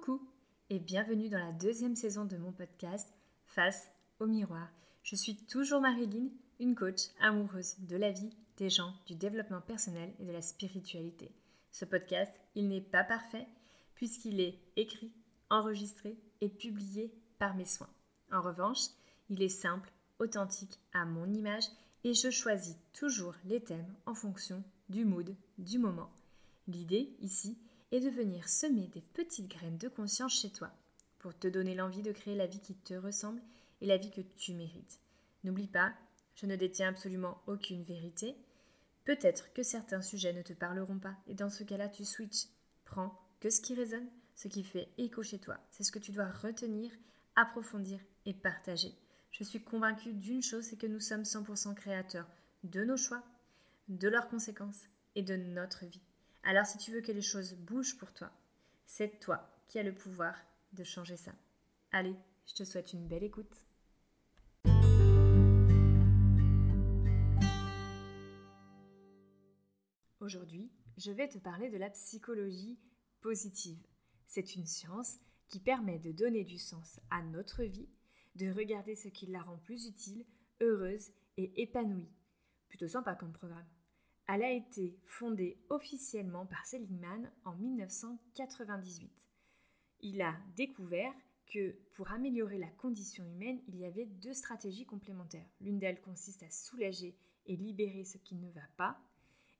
Coucou et bienvenue dans la deuxième saison de mon podcast Face au miroir. Je suis toujours Marilyn, une coach amoureuse de la vie, des gens, du développement personnel et de la spiritualité. Ce podcast, il n'est pas parfait puisqu'il est écrit, enregistré et publié par mes soins. En revanche, il est simple, authentique, à mon image et je choisis toujours les thèmes en fonction du mood du moment. L'idée ici et de venir semer des petites graines de conscience chez toi pour te donner l'envie de créer la vie qui te ressemble et la vie que tu mérites. N'oublie pas, je ne détiens absolument aucune vérité. Peut-être que certains sujets ne te parleront pas et dans ce cas-là, tu switches. Prends que ce qui résonne, ce qui fait écho chez toi. C'est ce que tu dois retenir, approfondir et partager. Je suis convaincue d'une chose, c'est que nous sommes 100% créateurs de nos choix, de leurs conséquences et de notre vie. Alors si tu veux que les choses bougent pour toi, c'est toi qui as le pouvoir de changer ça. Allez, je te souhaite une belle écoute. Aujourd'hui, je vais te parler de la psychologie positive. C'est une science qui permet de donner du sens à notre vie, de regarder ce qui la rend plus utile, heureuse et épanouie. Plutôt sympa comme programme. Elle a été fondée officiellement par Seligman en 1998. Il a découvert que pour améliorer la condition humaine, il y avait deux stratégies complémentaires. L'une d'elles consiste à soulager et libérer ce qui ne va pas,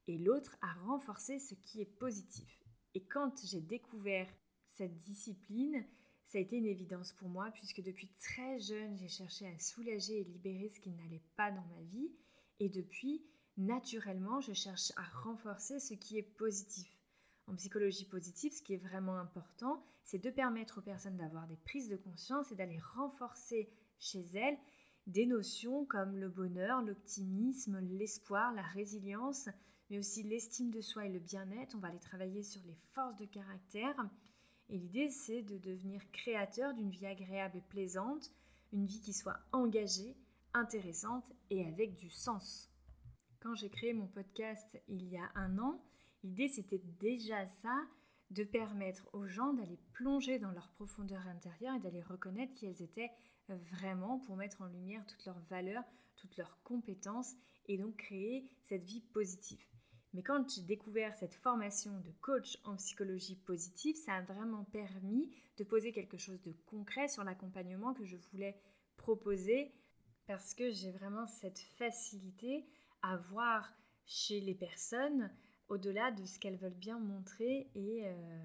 et l'autre à renforcer ce qui est positif. Et quand j'ai découvert cette discipline, ça a été une évidence pour moi, puisque depuis très jeune, j'ai cherché à soulager et libérer ce qui n'allait pas dans ma vie. Et depuis, naturellement, je cherche à renforcer ce qui est positif. En psychologie positive, ce qui est vraiment important, c'est de permettre aux personnes d'avoir des prises de conscience et d'aller renforcer chez elles des notions comme le bonheur, l'optimisme, l'espoir, la résilience, mais aussi l'estime de soi et le bien-être. On va aller travailler sur les forces de caractère. Et l'idée, c'est de devenir créateur d'une vie agréable et plaisante, une vie qui soit engagée, intéressante et avec du sens. Quand j'ai créé mon podcast il y a un an, l'idée c'était déjà ça, de permettre aux gens d'aller plonger dans leur profondeur intérieure et d'aller reconnaître qui elles étaient vraiment pour mettre en lumière toutes leurs valeurs, toutes leurs compétences et donc créer cette vie positive. Mais quand j'ai découvert cette formation de coach en psychologie positive, ça a vraiment permis de poser quelque chose de concret sur l'accompagnement que je voulais proposer parce que j'ai vraiment cette facilité à voir chez les personnes au-delà de ce qu'elles veulent bien montrer et, euh,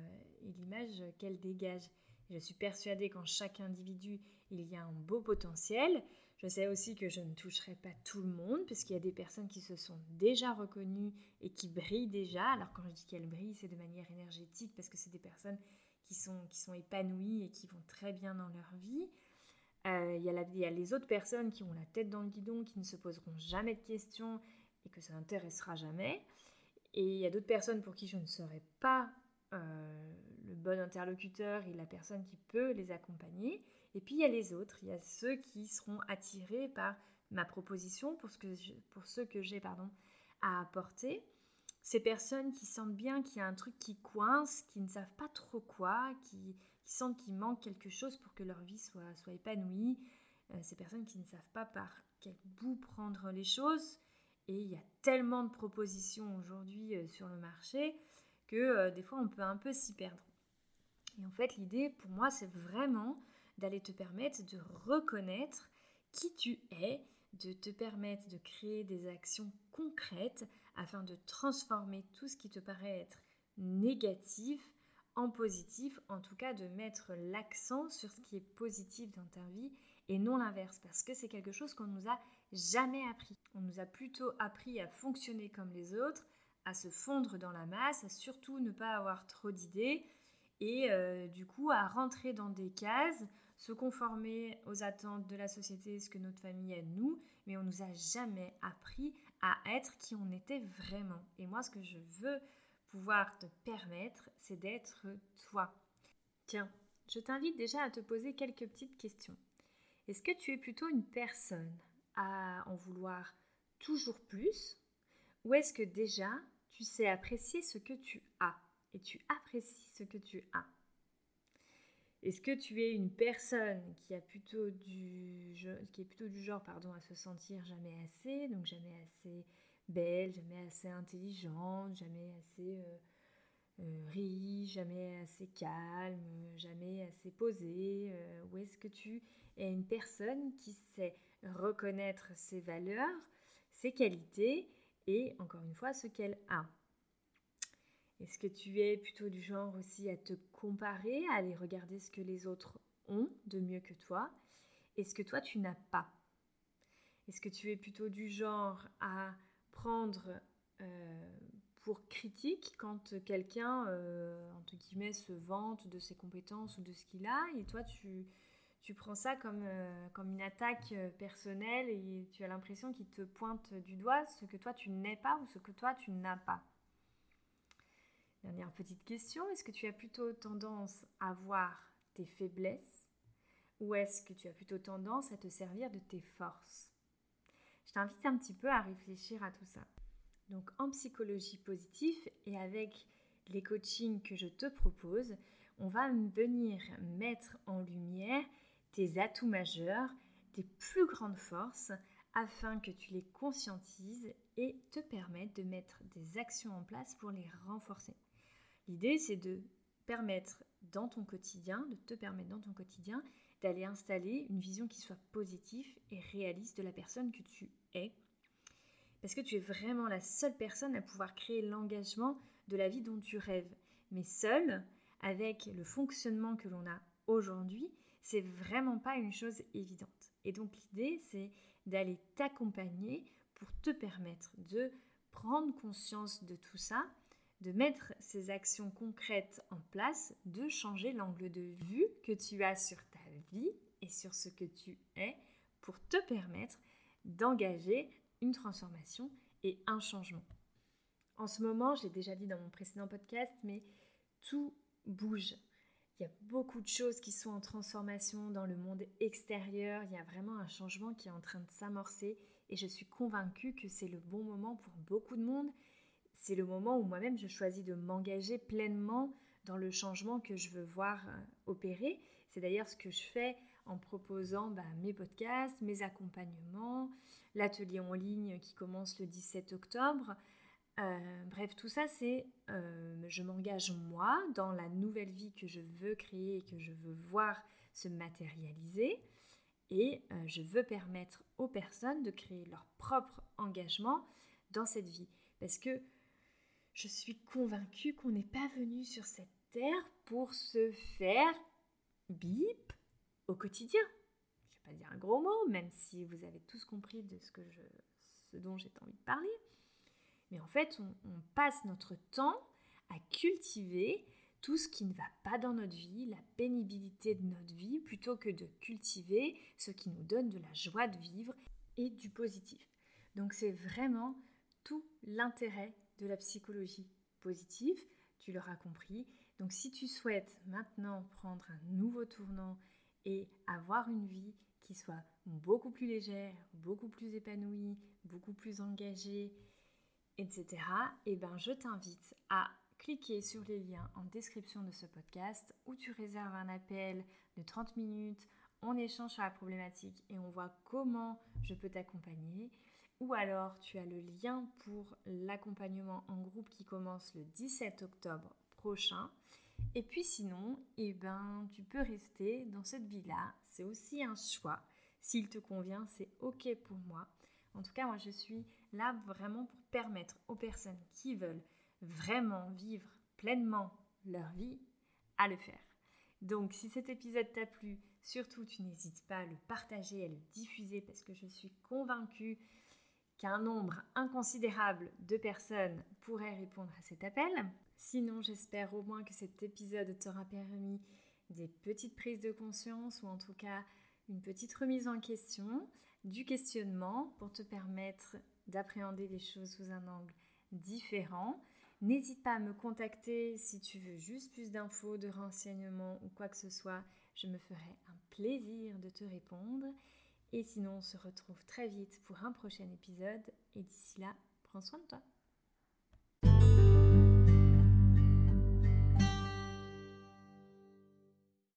l'image qu'elles dégagent. Je suis persuadée qu'en chaque individu, il y a un beau potentiel. Je sais aussi que je ne toucherai pas tout le monde, puisqu'il y a des personnes qui se sont déjà reconnues et qui brillent déjà. Alors quand je dis qu'elles brillent, c'est de manière énergétique, parce que c'est des personnes qui sont, qui sont épanouies et qui vont très bien dans leur vie. Euh, il, y a il y a les autres personnes qui ont la tête dans le guidon, qui ne se poseront jamais de questions et que ça n'intéressera jamais. Et il y a d'autres personnes pour qui je ne serai pas euh, le bon interlocuteur et la personne qui peut les accompagner. Et puis il y a les autres, il y a ceux qui seront attirés par ma proposition pour, ce que que j'ai pardon, à apporter. Ces personnes qui sentent bien qu'il y a un truc qui coince, qui ne savent pas trop quoi, qui, qui sentent qu'il manque quelque chose pour que leur vie soit, soit épanouie. Euh, ces personnes qui ne savent pas par quel bout prendre les choses. Et il y a tellement de propositions aujourd'hui euh, sur le marché que euh, des fois on peut un peu s'y perdre. Et en fait, l'idée pour moi, c'est vraiment d'aller te permettre de reconnaître qui tu es, de te permettre de créer des actions concrètes afin de transformer tout ce qui te paraît être négatif en positif, en tout cas de mettre l'accent sur ce qui est positif dans ta vie et non l'inverse, parce que c'est quelque chose qu'on nous a jamais appris. On nous a plutôt appris à fonctionner comme les autres, à se fondre dans la masse, à surtout ne pas avoir trop d'idées et euh, du coup à rentrer dans des cases, se conformer aux attentes de la société, ce que notre famille est nous, mais on nous a jamais appris à être qui on était vraiment. Et moi, ce que je veux pouvoir te permettre, c'est d'être toi. Tiens, je t'invite déjà à te poser quelques petites questions. Est-ce que tu es plutôt une personne à en vouloir toujours plus ou est-ce que déjà tu sais apprécier ce que tu as et tu apprécies ce que tu as? Est-ce que tu es une personne qui, a plutôt du, qui est plutôt du genre pardon, à se sentir jamais assez, donc jamais assez belle, jamais assez intelligente, jamais assez euh, euh, riche, jamais assez calme, jamais assez posée. Euh, Ou est-ce que tu es une personne qui sait reconnaître ses valeurs, ses qualités et encore une fois ce qu'elle a? Est-ce que tu es plutôt du genre aussi à te comparer, à aller regarder ce que les autres ont de mieux que toi? Et ce que toi tu n'as pas? Est-ce que tu es plutôt du genre à prendre euh, pour critique quand quelqu'un, euh, entre guillemets, se vante de ses compétences ou de ce qu'il a. Et toi tu, prends ça comme, euh, comme une attaque personnelle et tu as l'impression qu'il te pointe du doigt ce que toi tu n'es pas ou ce que toi tu n'as pas. Dernière petite question, est-ce que tu as plutôt tendance à voir tes faiblesses ou est-ce que tu as plutôt tendance à te servir de tes forces? Je t'invite un petit peu à réfléchir à tout ça. Donc en psychologie positive et avec les coachings que je te propose, on va venir mettre en lumière tes atouts majeurs, tes plus grandes forces, afin que tu les conscientises et te permettre de mettre des actions en place pour les renforcer. L'idée, c'est de permettre dans ton quotidien, de te permettre dans ton quotidien d'aller installer une vision qui soit positive et réaliste de la personne que tu es. Parce que tu es vraiment la seule personne à pouvoir créer l'engagement de la vie dont tu rêves. Mais seule, avec le fonctionnement que l'on a aujourd'hui, c'est vraiment pas une chose évidente. Et donc l'idée, c'est d'aller t'accompagner pour te permettre de prendre conscience de tout ça de mettre ces actions concrètes en place, de changer l'angle de vue que tu as sur ta vie et sur ce que tu es pour te permettre d'engager une transformation et un changement. En ce moment, j'ai déjà dit dans mon précédent podcast, mais tout bouge. Il y a beaucoup de choses qui sont en transformation dans le monde extérieur. Il y a vraiment un changement qui est en train de s'amorcer et je suis convaincue que c'est le bon moment pour beaucoup de monde c'est le moment où moi-même je choisis de m'engager pleinement dans le changement que je veux voir euh, opérer. C'est d'ailleurs ce que je fais en proposant bah, mes podcasts, mes accompagnements, l'atelier en ligne qui commence le 17 octobre. Euh, bref, tout ça, c'est euh, je m'engage moi dans la nouvelle vie que je veux créer et que je veux voir se matérialiser. Et je veux permettre aux personnes de créer leur propre engagement dans cette vie. Parce que je suis convaincue qu'on n'est pas venu sur cette terre pour se faire bip au quotidien. Je ne vais pas dire un gros mot, même si vous avez tous compris de ce, dont j'ai envie de parler. Mais en fait, on, on passe notre temps à cultiver tout ce qui ne va pas dans notre vie, la pénibilité de notre vie, plutôt que de cultiver ce qui nous donne de la joie de vivre et du positif. Donc c'est vraiment tout l'intérêt de la psychologie positive, tu l'auras compris. Donc si tu souhaites maintenant prendre un nouveau tournant et avoir une vie qui soit beaucoup plus légère, beaucoup plus épanouie, beaucoup plus engagée, etc., eh ben, je t'invite à cliquer sur les liens en description de ce podcast où tu réserves un appel de 30 minutes, on échange sur la problématique et on voit comment je peux t'accompagner ou alors tu as le lien pour l'accompagnement en groupe qui commence le 17 octobre prochain. Et puis sinon, eh ben, tu peux rester dans cette vie-là. C'est aussi un choix. S'il te convient, c'est OK pour moi. En tout cas, moi, je suis là vraiment pour permettre aux personnes qui veulent vraiment vivre pleinement leur vie à le faire. Donc, si cet épisode t'a plu, surtout, tu n'hésites pas à le partager, à le diffuser parce que je suis convaincue qu'un nombre inconsidérable de personnes pourraient répondre à cet appel. Sinon, j'espère au moins que cet épisode t'aura permis des petites prises de conscience ou en tout cas une petite remise en question, du questionnement pour te permettre d'appréhender les choses sous un angle différent. N'hésite pas à me contacter si tu veux juste plus d'infos, de renseignements ou quoi que ce soit. Je me ferai un plaisir de te répondre. Et sinon, on se retrouve très vite pour un prochain épisode. Et d'ici là, prends soin de toi.